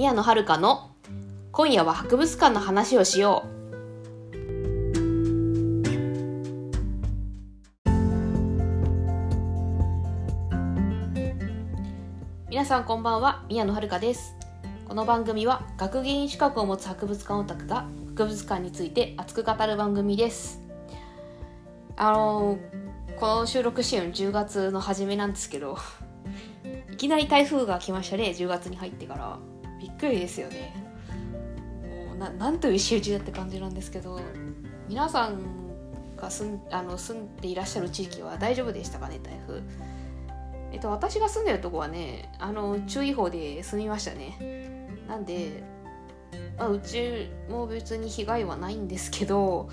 宮野遥の今夜は博物館の話をしよう。皆さんこんばんは宮野遥です。この番組は学芸員資格を持つ博物館オタクが博物館について熱く語る番組です。あのこの収録してるの10月の初めなんですけどいきなり台風が来ましたね10月に入ってから。びっくりですよね。もうななんという仕打ちだって感じなんですけど皆さんが住んあの住んでいらっしゃる地域は大丈夫でしたかね台風。えっと私が住んでるとこはねあの注意報で済みましたね。なんで、まあ、うちも別に被害はないんですけど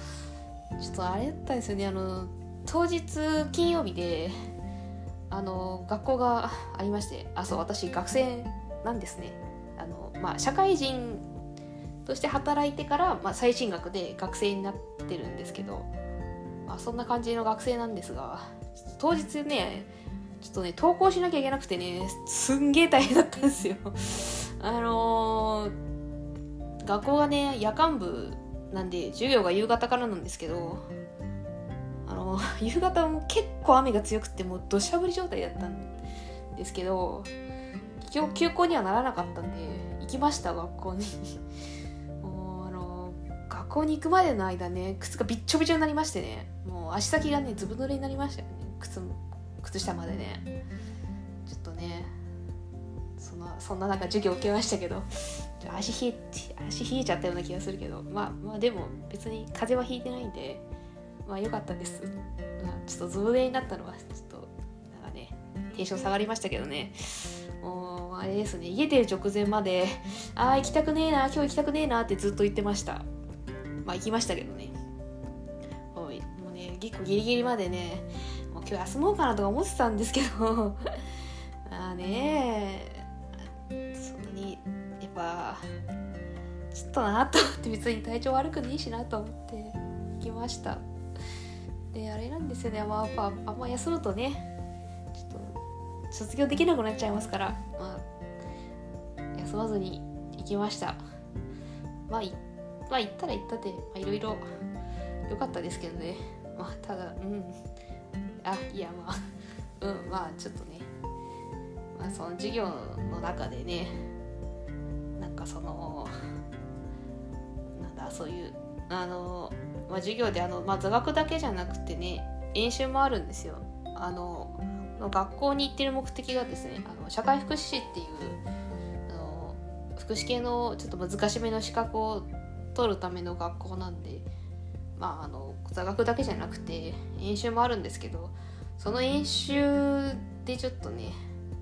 ちょっとあれだったんですよね。あの当日金曜日であの学校がありましてあそう私学生なんですね。あの、まあ、社会人として働いてから、まあ、最新学で学生になってるんですけど、まあ、そんな感じの学生なんですが当日ねちょっとね登校しなきゃいけなくてねすんげえ大変だったんですよ。あのー、学校がね夜間部なんで授業が夕方からなんですけどあの 夕方も結構雨が強くてもう土砂降り状態だったんですけど今日休校にはならなかったんで行きました学校に。もうあの学校に行くまでの間ね靴がびっちょびちょになりましてね。もう足先がねずぶ濡れになりましたよね。靴靴下までね。ちょっとねそんなそんななんか授業受けましたけど。足冷え足冷えちゃったような気がするけど。まあまあでも別に風邪はひいてないんでまあ良かったです、まあ、ちょっとズブレになったのはちょっとなんかねテンション下がりましたけどね。れですね家出る直前までああ行きたくねえな今日行きたくねえなってずっと言ってました。まあ行きましたけどね。もうもうね結構ギリギリまでねもう今日休もうかなとか思ってたんですけど。あ あねそんなにやっぱちょっとなと思って別に体調悪くねえしなと思って行きました。であれなんですよね、まあ、やっぱあんま休むとねちょっと卒業できなくなっちゃいますから、まあ、休まずに行きました。まあいまあ行ったら行ったでいろいろ良かったですけどね。まあただうん。あいやまあ うんまあちょっとね。まあその授業の中でねなんかそのなんだそういうあの、まあ、授業であの、まあ、座学だけじゃなくてね演習もあるんですよ。あの学校に行ってる目的がですねあの社会福祉士っていう福祉系のちょっと難しめの資格を取るための学校なんでまああの座学だけじゃなくて演習もあるんですけどその演習でちょっとね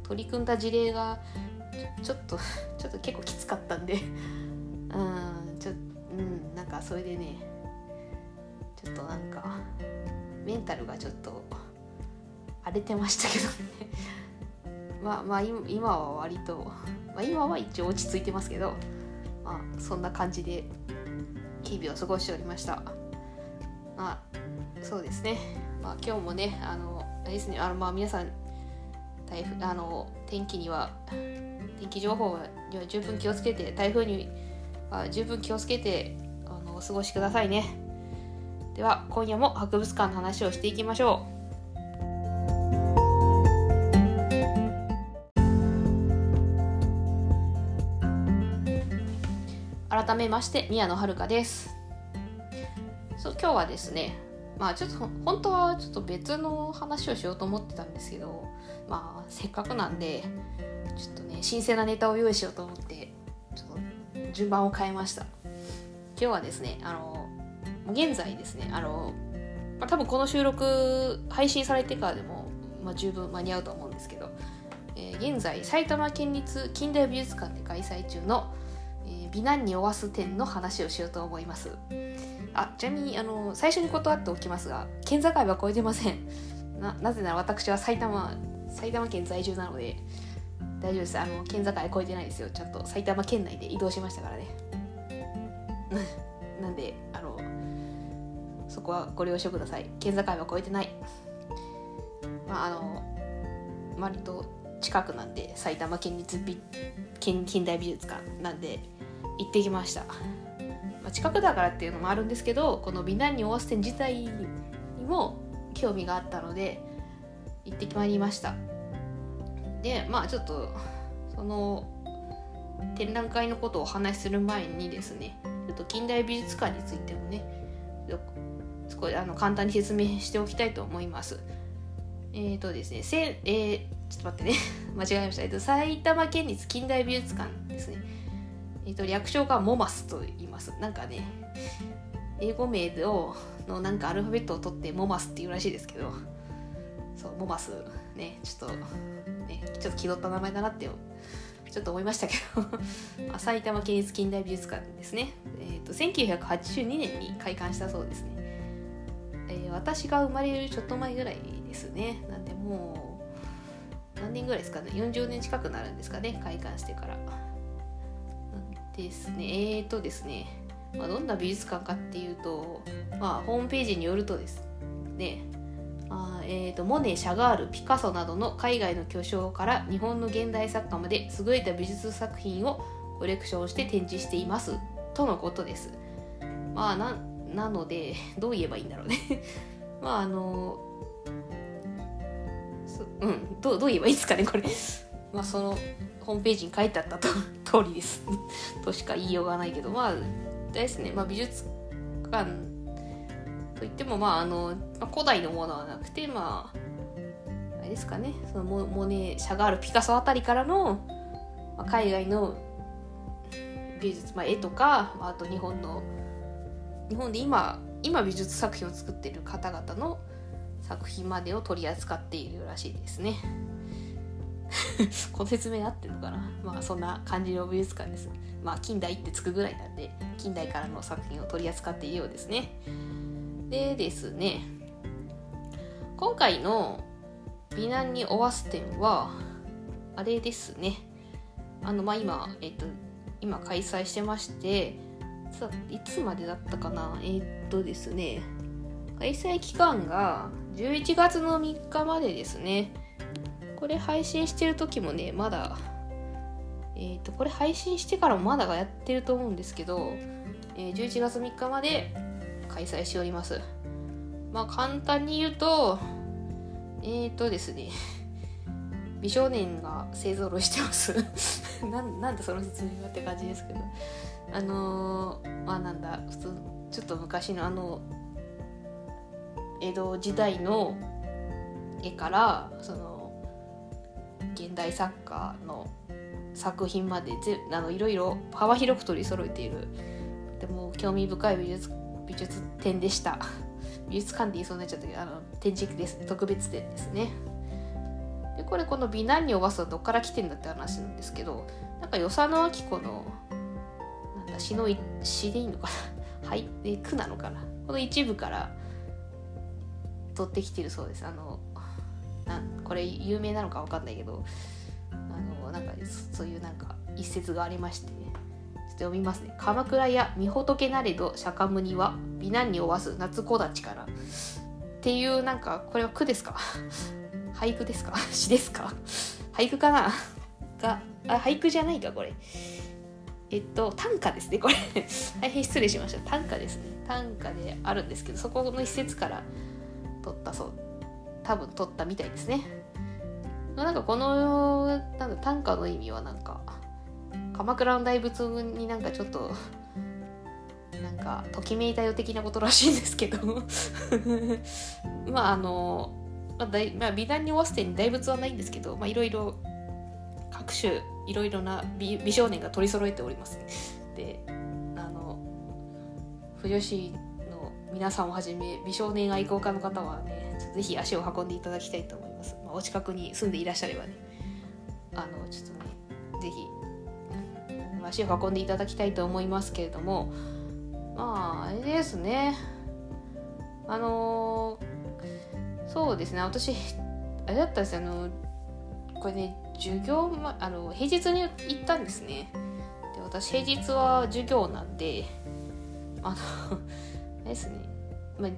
取り組んだ事例がちょっと ちょっと結構きつかったんで うんちょうんなんかそれでねちょっとなんかメンタルがちょっと荒れてましたけどね。まあまあ今は割と、まあ、今は一応落ち着いてますけどまあそんな感じで日々を過ごしておりました。まあそうですね。まあ今日もねあのあれですねあのまあ皆さん台風あの天気には天気情報には十分気をつけて台風には十分気をつけてあのお過ごしくださいね。では今夜も博物館の話をしていきましょう。改めまして宮野遥です。そう今日はですねまあちょっと本当はちょっと別の話をしようと思ってたんですけどまあせっかくなんでちょっとね新鮮なネタを用意しようと思ってちょっと順番を変えました。今日はですねあの現在ですねあの、まあ、多分この収録配信されてからでも、まあ、十分間に合うと思うんですけど、えー、現在埼玉県立近代美術館で開催中の、美男におわす展の話をしようと思います。あちなみにあの最初に断っておきますが県境は越えてません。なぜなら私は埼玉埼玉県在住なので大丈夫です。あの県境は越えてないですよ。ちゃんと埼玉県内で移動しましたからね。なんであのそこはご了承ください。県境は越えてない。まああの割と近くなんで埼玉県立美近近代美術館なんで行ってきました、まあ、近くだからっていうのもあるんですけどこの美男にオアス展自体にも興味があったので行ってまいりましたでまあちょっとその展覧会のことをお話しする前にですねちょっと近代美術館についてもね少しあの簡単に説明しておきたいと思います。えっ、ー、とですね、せえー、ちょっと待ってね、間違えました。えっ、と、埼玉県立近代美術館ですね。えっ、と、略称がモマスと言います。なんかね、英語名をのなんかアルファベットを取ってモマスっていうらしいですけど、そう、モマス、ね、ちょっと、ね、ちょっと気取った名前だなってちょっと思いましたけど 埼玉県立近代美術館ですね。えっ、ー、と、1982年に開館したそうですね。えー、私が生まれるちょっと前ぐらいですね。なんでもう、何年ぐらいですかね。40年近くなるんですかね、開館してから。ですね。えっ、ー、とですね、まあ、どんな美術館かっていうと、まあ、ホームページによるとですね、あえーと、モネシャガールピカソなどの海外の巨匠から日本の現代作家まで優れた美術作品をコレクションして展示しています。とのことです。まあななのでどう言えばいいんだろうね。まああのうんどうどう言えばいいですかねこれ。まあそのホームページに書いてあったと。通りです。としか言いようがないけどまあですね、まあ、美術館といってもまああの、まあ、古代のものはなくてまああれですかね。そのモモネシャガールピカソあたりからの、まあ、海外の美術、まあ、絵とか、まあ、あと日本の日本で今今美術作品を作っている方々の作品までを取り扱っているらしいですね。この説明合ってるのかな？まあそんな感じの美術館です。まあ近代ってつくぐらいなんで近代からの作品を取り扱っているようですね。でですね。今回の美男におわす展はあれですね。あのまあ今えっと今開催してましていつまでだったかな？えー、っとですね。開催期間が11月の3日までですね。これ配信してる時もねまだえっ、とこれ配信してからもまだがやってると思うんですけど、えー、11月3日まで開催しております。まあ簡単に言うとえっ、とですね美少年が勢ぞろいしてます。な なんでその説明がって感じですけど。あのー、まあなんだ普通ちょっと昔のあの江戸時代の絵からその現代作家の作品までぜあのいろいろ幅広く取り揃えている。でも興味深い美術美術展でした。美術館って言いそうになっちゃったけどあの展示です特別展ですね。でこれこの美男におばすはどっから来てんだって話なんですけどなんか与謝野明子のか詩の詩でいいのかな？はいで句なのかな？この一部から取ってきてるそうです。あのなんこれ有名なのか分かんないけどあのなんかそういうなんか一節がありまして、ちょっと読みますね「鎌倉や御仏なれど釈迦には美男におわす夏子立ちから」っていうなんかこれは句ですか？俳句ですか？詩ですか？俳句かな？があ俳句じゃないかこれえっと、短歌ですね、これ。大変失礼しました。短歌ですね。短歌であるんですけど、そこの一節から取ったそう。多分取ったみたいですね。まあなんかこのなんだ短歌の意味はなんか、鎌倉の大仏になんかちょっと、なんか、ときめいたよ的なことらしいんですけどまああの、まあ、まあ、美談に合わせて大仏はないんですけど、まあいろいろ各種いろいろな美美少年が取り揃えております。であの不女子の皆さんをはじめ美少年愛好家の方はねぜひ足を運んでいただきたいと思います。まあ、お近くに住んでいらっしゃればね。あのちょっとねぜひ足を運んでいただきたいと思いますけれども。まああれですね。あのそうですね。私あれだったんですよ。あのこれね授業、ま、あの平日に行ったんですね。で私平日は授業なんであの あれですね、まあ、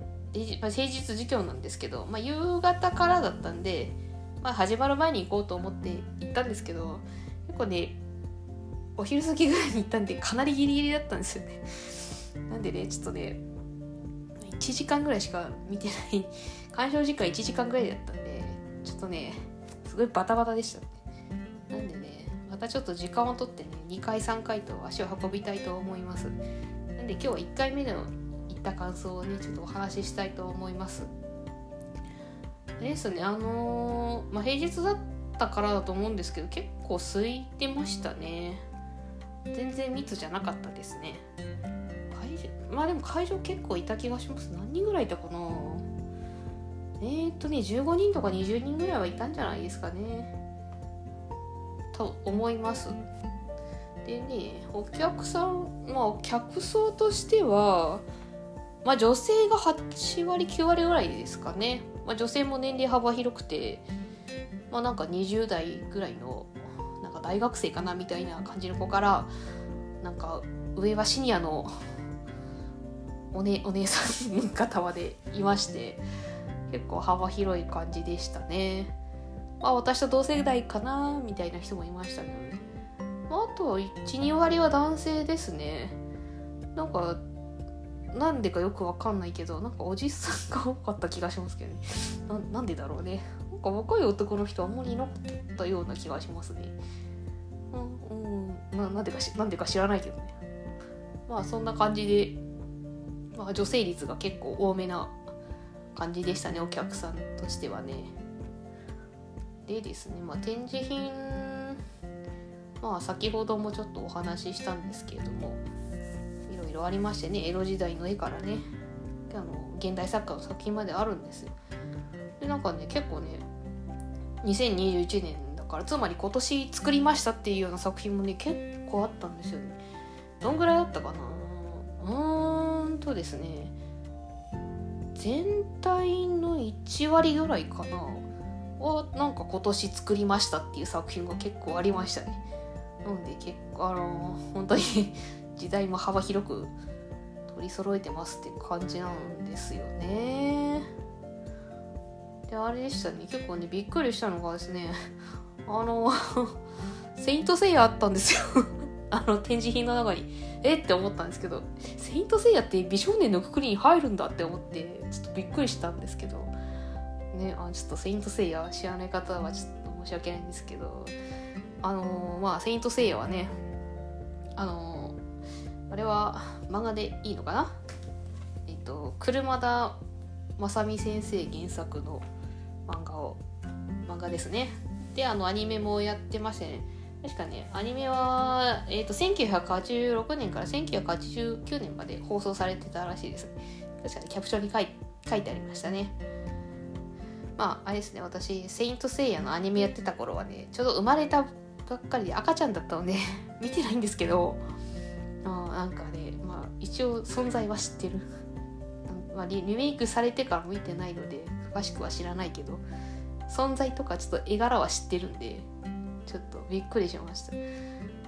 平日授業なんですけど、まあ、夕方からだったんでまあ、始まる前に行こうと思って行ったんですけど結構ねお昼過ぎぐらいに行ったんでかなりギリギリだったんですよね。なんでねちょっとね1時間ぐらいしか見てない鑑賞時間1時間ぐらいだったんでちょっとねすごいバタバタでしたね。なんでねまたちょっと時間をとってね2回3回と足を運びたいと思います。なんで今日は1回目のった感想をねちょっとお話ししたいと思います。ですねあのー、まあ、平日だったからだと思うんですけど結構空いてましたね。全然密じゃなかったですね。会場まあでも会場結構いた気がします。何人ぐらいいたかな。えー、っとね15人とか20人ぐらいはいたんじゃないですかね。と思います。でねお客さんまあ客層としてはまあ女性が8割9割ぐらいですかねまあ、女性も年齢幅広くて、まあ、なんか20代ぐらいのなんか大学生かなみたいな感じの子からなんか上はシニアのお,、ね、お姉さん方までいまして結構幅広い感じでしたね。まあ、私と同世代かなみたいな人もいましたけどね。まあ、あと12割は男性ですね。なんかなんでかよくわかんないけどなんかおじさんが多かった気がしますけどね。ななんでだろうね。なんか若い男の人あんまりいなかったような気がしますね。うん、うん、ななんでかしなんでか知らないけどね。まあそんな感じで、まあ、女性率が結構多めな感じでしたねお客さんとしてはね。でですねまあ展示品まあ先ほどもちょっとお話ししたんですけれども。ろありましてね江戸時代の絵からねあの現代作家の作品まであるんですよ。でなんかね結構ね2021年だからつまり今年作りましたっていうような作品もね結構あったんですよね。どんぐらいだったかな？うーんとですね全体の1割ぐらいかな？はなんか今年作りましたっていう作品が結構ありましたね。なんで結構あの本当に時代も幅広く取り揃えてますって感じなんですよね。で、あれでしたね、結構ね、びっくりしたのがですね、あの、セイントセイヤあったんですよ あの展示品の中に。えって思ったんですけど、セイントセイヤって美少年のくくりに入るんだって思って、ちょっとびっくりしたんですけど、ね、あちょっとセイントセイヤ知らない方はちょっと申し訳ないんですけど、あのまあ、セイントセイヤはね、あのあれは漫画でいいのかな？えっと車田正美先生原作の漫画を漫画ですね。であのアニメもやってましてね。確かねアニメは、えーと、1986年から1989年まで放送されてたらしいです。確かにキャプションに書い書いてありましたね。まああれですね。私「セイント・セイヤ」のアニメやってた頃はねちょうど生まれたばっかりで赤ちゃんだったので 見てないんですけどあなんかね、まあ、一応存在は知ってる、まあ、リメイクされてから見てないので詳しくは知らないけど存在とかちょっと絵柄は知ってるんでちょっとびっくりしました。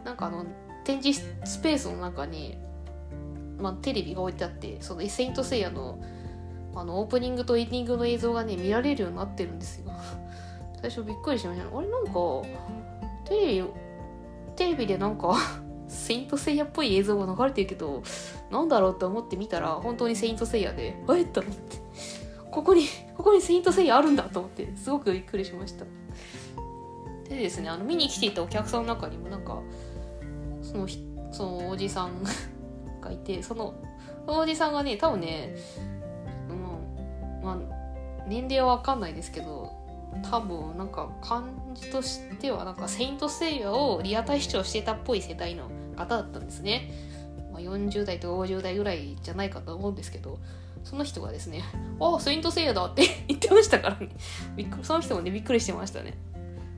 なんかあの展示スペースの中に、まあ、テレビが置いてあってその「セイント・セイヤの」あのオープニングとエンディングの映像がね見られるようになってるんですよ。最初びっくりしました。あれなんかテレビテレビでなんかセイントセイヤっぽい映像が流れてるけど、なんだろうって思ってみたら、本当にセイントセイヤで、え？っと思って、ここに、ここにセイントセイヤあるんだと思って、すごくびっくりしました。でですね、あの、見に来ていたお客さんの中にもなんか、その、そのおじさん がいて、その、そのおじさんがね、多分ね、うん、まあ、年齢はわかんないですけど、多分なんか感じとしてはなんかセイントセイヤをリアタイ視聴してたっぽい世代の方だったんですね、まあ、40代と50代ぐらいじゃないかと思うんですけどその人がですね「ああセイントセイヤだ」って 言ってましたからね。びっくりその人もねびっくりしてましたね、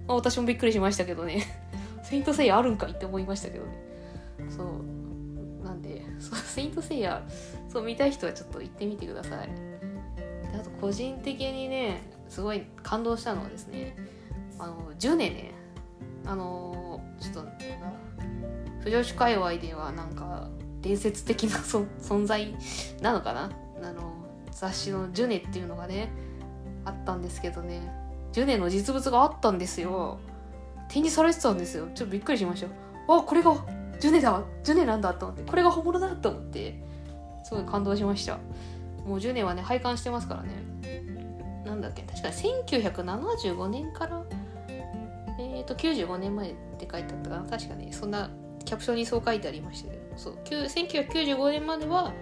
まあ、私もびっくりしましたけどね。セイントセイヤあるんかいって思いましたけどね。そうなんでそうセイントセイヤそう見たい人はちょっと行ってみてください。であと個人的にねすごい感動したのはですねあの10年ね。あのちょっと不女子界隈ではなんか伝説的な 存在なのかな？あの雑誌の「ジュネ」っていうのがねあったんですけどね。ジュネの実物があったんですよ。展示されてたんですよ。ちょっとびっくりしましたあこれがジュネだ！ジュネなんだと思って。これが本物だと思って。すごい感動しました。もう10年はね拝観してますからね。なんだっけ？確か1975年からえっ、ー、と95年前って書いてあったかな？確かね。そんなキャプションにそう書いてありましたけどそう1995年までは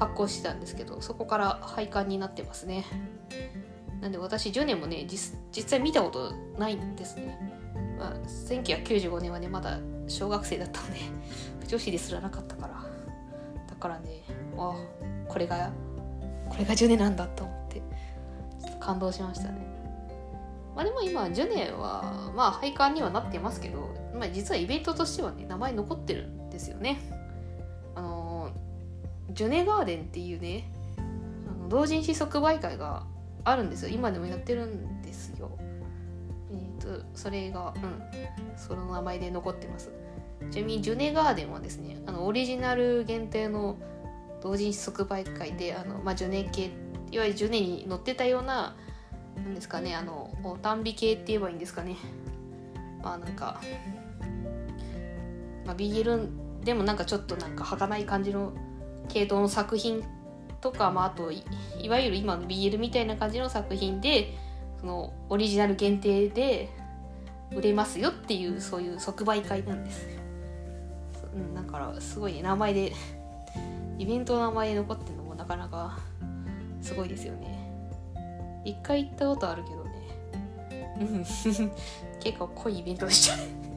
発行してたんですけどそこから廃刊になってますね。なんで私10年もね実際見たことないんですね、まあ、1995年はねまだ小学生だったので女子ですらなかったから。だからねあこれがこれがジュネなんだと思って感動しましたね。まあでも今ジュネはまあ廃刊にはなってますけど、まあ、実はイベントとしてはね名前残ってるんですよね。あのジュネガーデンっていうねあの同人誌即売会があるんですよ。今でもやってるんですよ。えっ、ー、とそれがうんその名前で残ってます。ちなみにジュネガーデンはですねあのオリジナル限定の同人誌即売会であの、まあ、ジュネ系いわゆるジュネに載ってたようななんですかねあのおたんび系って言えばいいんですかね。まあなんか、まあ、BL でもなんかちょっとなんか儚い感じの系統の作品とか、まあ、あといわゆる今の BL みたいな感じの作品でそのオリジナル限定で売れますよっていうそういう即売会なんです。うん、だからすごいね名前でイベントの名前で残ってるのもなかなかすごいですよね。一回行ったことあるけどね。結構濃いイベントでした。ね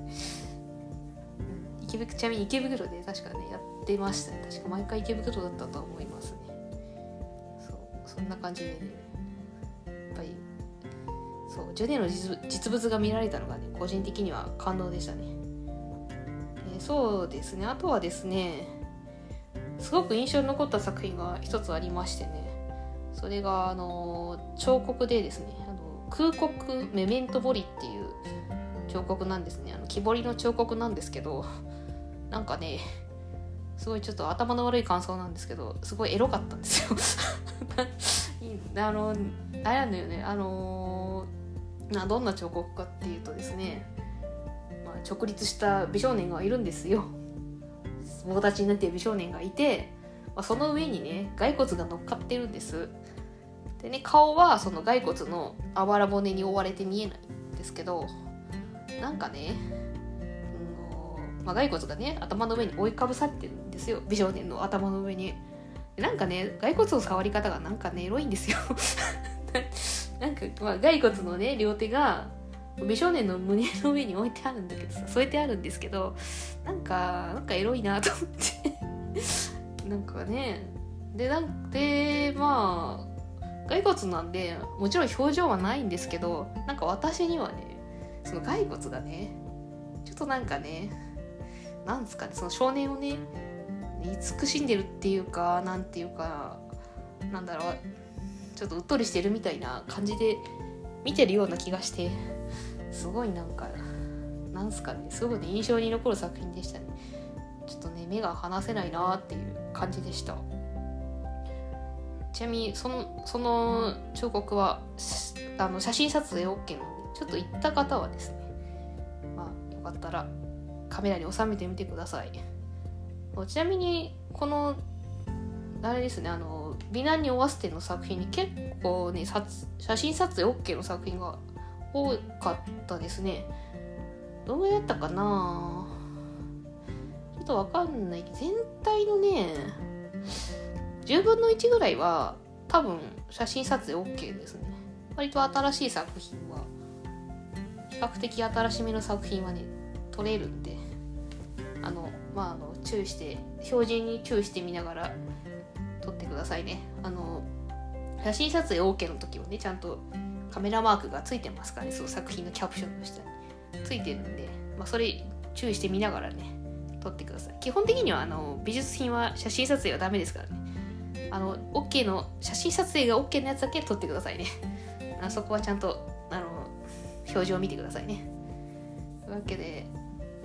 池袋ちなみに池袋で確かねやってましたね。確か毎回池袋だったと思いますね。そうそんな感じでねやっぱりそうジョネの実物が見られたのがね個人的には感動でしたね、え、そうですねあとはですねすごく印象に残った作品が一つありましてね。それがあの彫刻でですねあの空国メメントボリっていう彫刻なんですね。あの木彫りの彫刻なんですけどなんかねすごいちょっと頭の悪い感想なんですけどすごいエロかったんですよ。あのあれなんだよね。あのなどんな彫刻かっていうとですね、まあ、直立した美少年がいるんですよ。友達になっている美少年がいて、まあ、その上にね骸骨が乗っかってるんです。でね顔はその骸骨のあばら骨に覆われて見えないんですけどなんかね、うんまあ、骸骨がね頭の上に覆いかぶさってるんですよ。美少年の頭の上に。なんかね骸骨の触り方がなんかねエロいんですよ。なんか、まあ、骸骨のね両手が美少年の胸の上に置いてあるんだけどさ添えてあるんですけどなんかなんかエロいなと思って。なんかね。でなんでまあ骸骨なんでもちろん表情はないんですけどなんか私にはねその骸骨がねちょっとなんかねなんですかねその少年をね慈しんでるっていうかなんていうかなんだろうちょっとうっとりしてるみたいな感じで見てるような気がしてすごいなんかなんすかねすごく、ね、印象に残る作品でしたね。ちょっとね目が離せないなっていう感じでした。ちなみにそのその彫刻はあの写真撮影 OK なのでちょっと行った方はですねまあよかったらカメラに収めてみてください。ちなみにこのあれですねあの美男におわせての作品に結構ね写真撮影 OK の作品が多かったですね。どうやったかな？ちょっとわかんない。全体のね10分の1ぐらいは多分写真撮影 OK ですね。割と新しい作品は比較的新しめの作品はね撮れるんで。まああの注意して標準に注意してみながら撮ってくださいね。あの写真撮影 OK の時はねちゃんとカメラマークがついてますからね。その作品のキャプションの下についてるんで、まあ、それ注意して見ながらね撮ってください。基本的にはあの美術品は写真撮影はダメですからね。あの OK の写真撮影が OK のやつだけ撮ってくださいね。あそこはちゃんとあの表示を見てくださいね。というわけで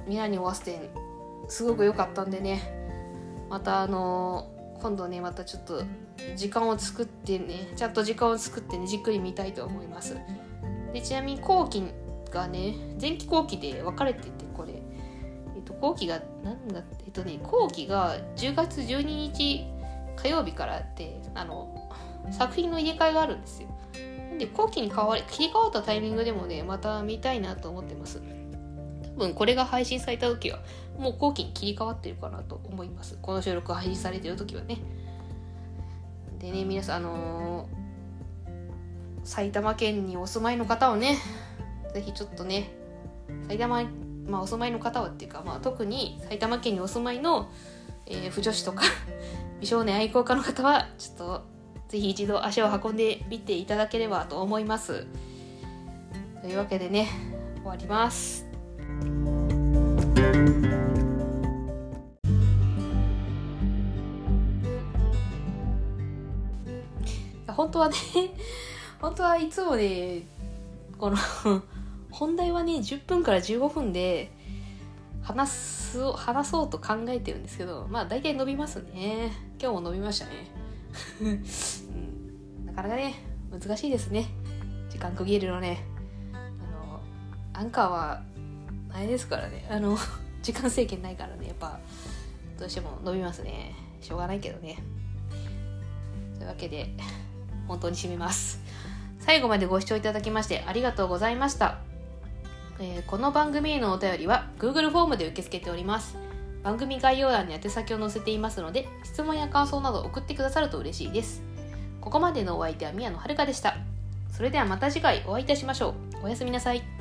ミラにオワステンすごく良かったんでね。またあの今度ねまたちょっと時間を作ってねちゃんと時間を作ってねじっくり見たいと思います。でちなみに後期がね前期後期で分かれててこれ、えっと、後期が何だえっとね後期が10月12日火曜日からってあの作品の入れ替えがあるんですよ。で後期に変わり切り替わったタイミングでもねまた見たいなと思ってます。分これが配信された時はもう後期に切り替わってるかなと思います。この収録が配信されてる時はね。でね皆さんあのー埼玉県にお住まいの方はねぜひちょっとね埼玉、まあ、お住まいの方はっていうか、まあ、特に埼玉県にお住まいの、えー、不女子とか 美少年愛好家の方はちょっとぜひ一度足を運んでみていただければと思います。というわけでね終わります。当はね 本当はいつもねこの 本題はね10分から15分で話す話そうと考えてるんですけどまあ大体伸びますね。今日も伸びましたね、うん、なかなかね難しいですね。時間区切るのね。あのアンカーはあれですからね。あの時間制限ないからね。やっぱどうしても伸びますね。しょうがないけどね。というわけで本当に締めます最後までご視聴いただきましてありがとうございました。えー、この番組へのお便りは Google フォームで受け付けております。番組概要欄に宛先を載せていますので、質問や感想など送ってくださると嬉しいです。ここまでのお相手は宮野遥でした。それではまた次回お会いいたしましょう。おやすみなさい。